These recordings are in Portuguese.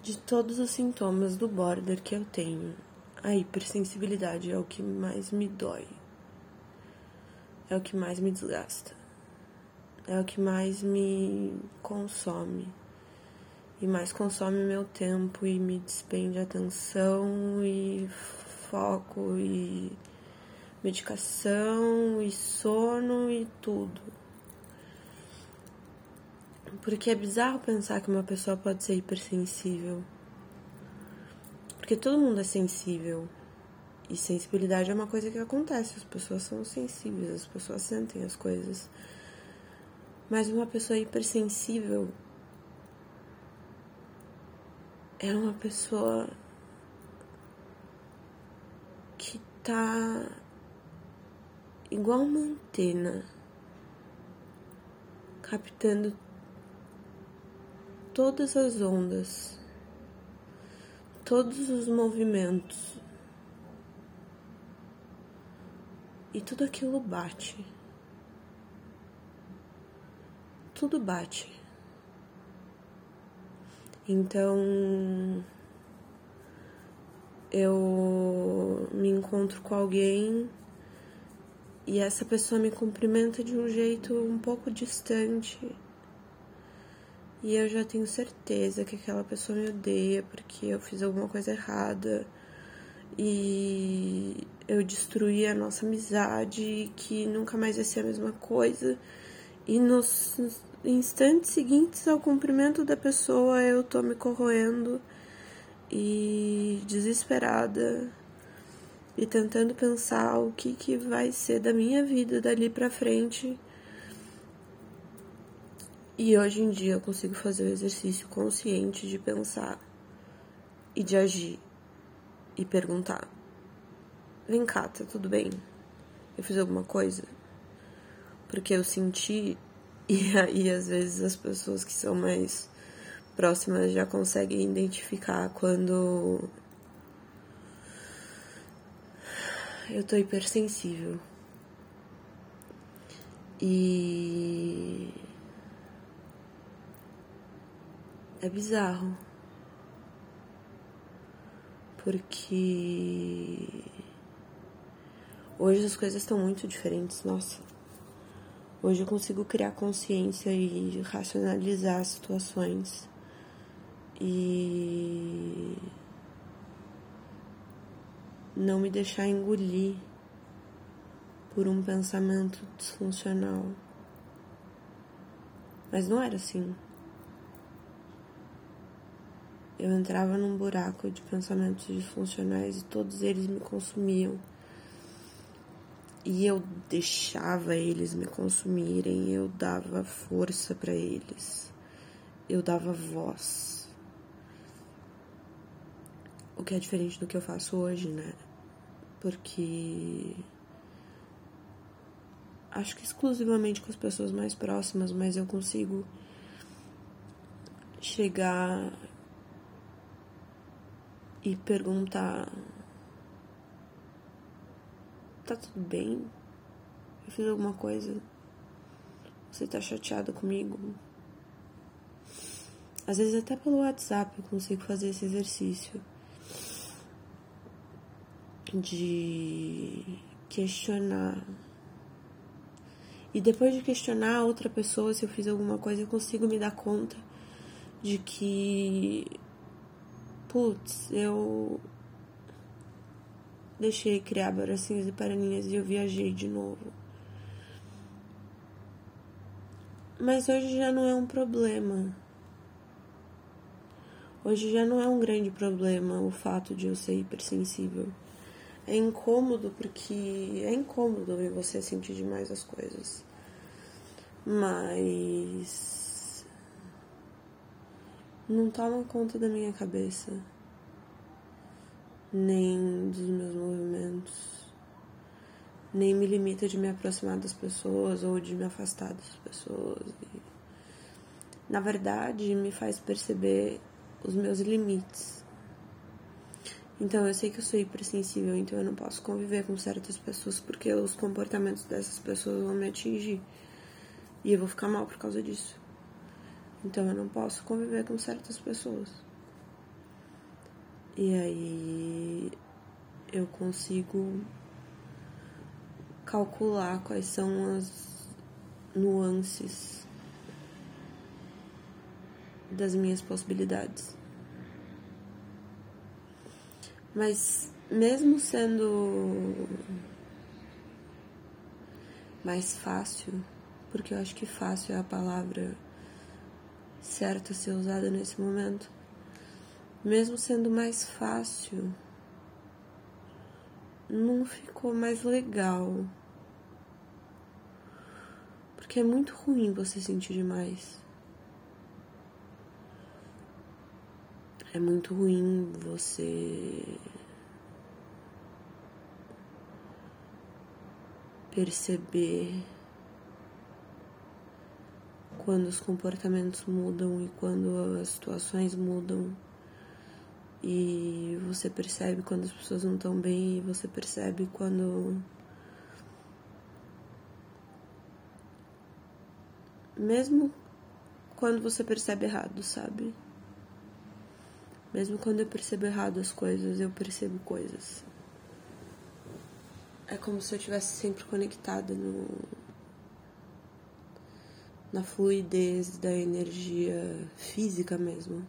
De todos os sintomas do border que eu tenho, a hipersensibilidade é o que mais me dói. É o que mais me desgasta. É o que mais me consome. E mais consome meu tempo e me despende atenção e foco e medicação e sono e tudo. Porque é bizarro pensar que uma pessoa pode ser hipersensível. Porque todo mundo é sensível. E sensibilidade é uma coisa que acontece. As pessoas são sensíveis, as pessoas sentem as coisas. Mas uma pessoa hipersensível é uma pessoa que tá igual uma antena captando todas as ondas, todos os movimentos. E tudo aquilo bate. Tudo bate. Então eu me encontro com alguém e essa pessoa me cumprimenta de um jeito um pouco distante e eu já tenho certeza que aquela pessoa me odeia porque eu fiz alguma coisa errada e eu destruí a nossa amizade, que nunca mais ia ser a mesma coisa. E nos instantes seguintes ao cumprimento da pessoa, eu tô me corroendo e desesperada e tentando pensar o que, que vai ser da minha vida dali pra frente e hoje em dia eu consigo fazer o exercício consciente de pensar e de agir e perguntar: Vem cá, tá tudo bem? Eu fiz alguma coisa? Porque eu senti, e aí às vezes as pessoas que são mais próximas já conseguem identificar quando eu tô hipersensível. E é bizarro. Porque hoje as coisas estão muito diferentes, nossa. Hoje eu consigo criar consciência e racionalizar as situações. E não me deixar engolir por um pensamento disfuncional. Mas não era assim eu entrava num buraco de pensamentos disfuncionais e todos eles me consumiam. E eu deixava eles me consumirem, eu dava força para eles. Eu dava voz. O que é diferente do que eu faço hoje, né? Porque acho que exclusivamente com as pessoas mais próximas, mas eu consigo chegar e perguntar: Tá tudo bem? Eu fiz alguma coisa? Você tá chateado comigo? Às vezes, até pelo WhatsApp, eu consigo fazer esse exercício de questionar. E depois de questionar a outra pessoa se eu fiz alguma coisa, eu consigo me dar conta de que putz, eu deixei criar bracinhos e paraninhas e eu viajei de novo. Mas hoje já não é um problema. Hoje já não é um grande problema o fato de eu ser hipersensível. É incômodo porque é incômodo ver você sentir demais as coisas. Mas não toma conta da minha cabeça, nem dos meus movimentos, nem me limita de me aproximar das pessoas ou de me afastar das pessoas. E, na verdade, me faz perceber os meus limites. Então eu sei que eu sou hipersensível, então eu não posso conviver com certas pessoas porque os comportamentos dessas pessoas vão me atingir. E eu vou ficar mal por causa disso. Então eu não posso conviver com certas pessoas. E aí eu consigo calcular quais são as nuances das minhas possibilidades. Mas mesmo sendo mais fácil, porque eu acho que fácil é a palavra certa a ser usada nesse momento, mesmo sendo mais fácil, não ficou mais legal. Porque é muito ruim você sentir demais. É muito ruim você perceber quando os comportamentos mudam e quando as situações mudam. E você percebe quando as pessoas não estão bem e você percebe quando. Mesmo quando você percebe errado, sabe? Mesmo quando eu percebo errado as coisas, eu percebo coisas. É como se eu estivesse sempre conectada no na fluidez da energia física mesmo.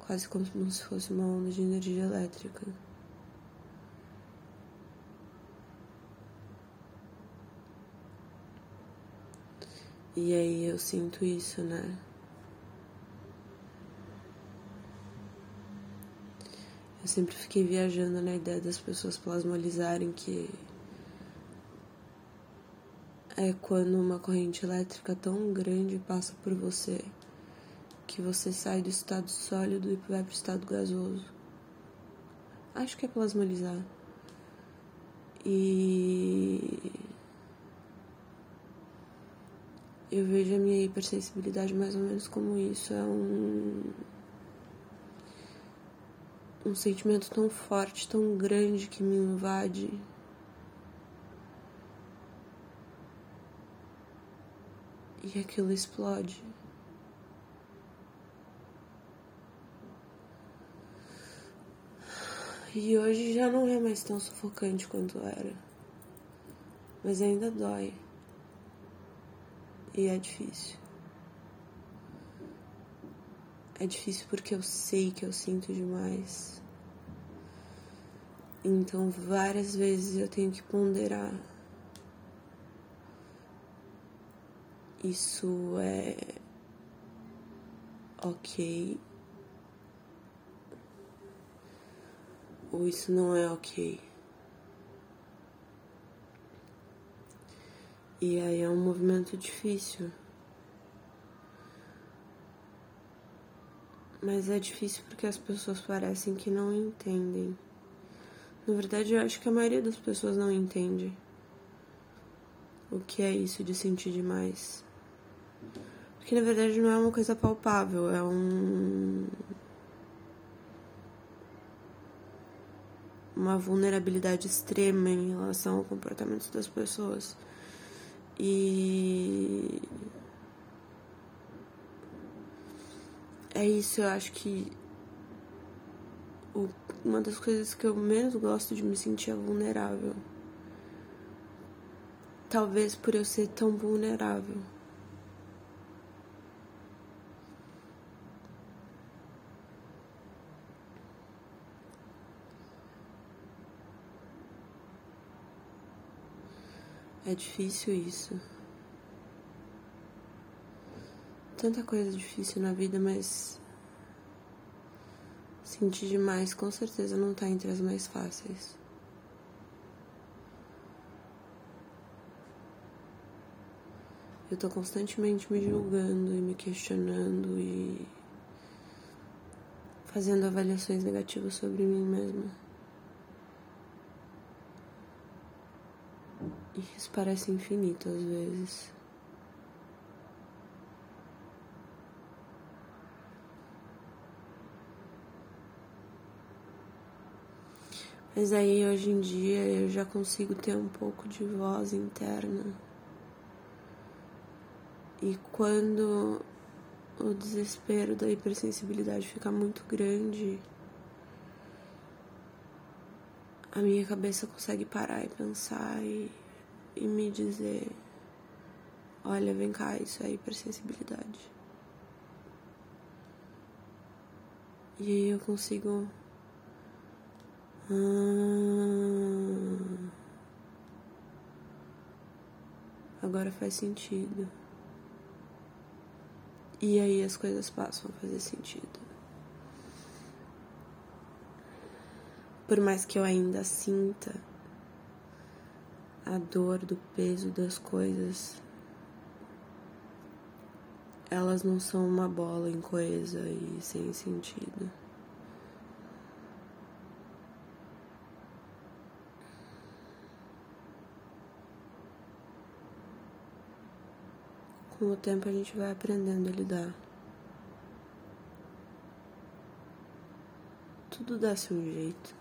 Quase como se fosse uma onda de energia elétrica. E aí eu sinto isso, né? Eu sempre fiquei viajando na ideia das pessoas plasmalizarem que é quando uma corrente elétrica tão grande passa por você que você sai do estado sólido e vai para o estado gasoso. Acho que é plasmalizar. E eu vejo a minha hipersensibilidade mais ou menos como isso. É um. Um sentimento tão forte, tão grande que me invade. E aquilo explode. E hoje já não é mais tão sufocante quanto era. Mas ainda dói. E é difícil. É difícil porque eu sei que eu sinto demais. Então várias vezes eu tenho que ponderar. Isso é ok. Ou isso não é ok. E aí é um movimento difícil. Mas é difícil porque as pessoas parecem que não entendem. Na verdade, eu acho que a maioria das pessoas não entende o que é isso de sentir demais. Porque na verdade não é uma coisa palpável, é um. Uma vulnerabilidade extrema em relação ao comportamento das pessoas. E é isso, eu acho que uma das coisas que eu menos gosto de me sentir é vulnerável. Talvez por eu ser tão vulnerável. É difícil isso. Tanta coisa difícil na vida, mas sentir demais com certeza não tá entre as mais fáceis. Eu tô constantemente me julgando e me questionando e fazendo avaliações negativas sobre mim mesma. Isso parece infinito às vezes. Mas aí hoje em dia eu já consigo ter um pouco de voz interna. E quando o desespero da hipersensibilidade ficar muito grande, a minha cabeça consegue parar e pensar e, e me dizer: olha, vem cá, isso é hipersensibilidade. E aí eu consigo. Ah, agora faz sentido. E aí as coisas passam a fazer sentido. Por mais que eu ainda sinta a dor do peso das coisas, elas não são uma bola incoesa e sem sentido. Com o tempo a gente vai aprendendo a lidar. Tudo dá-se um jeito.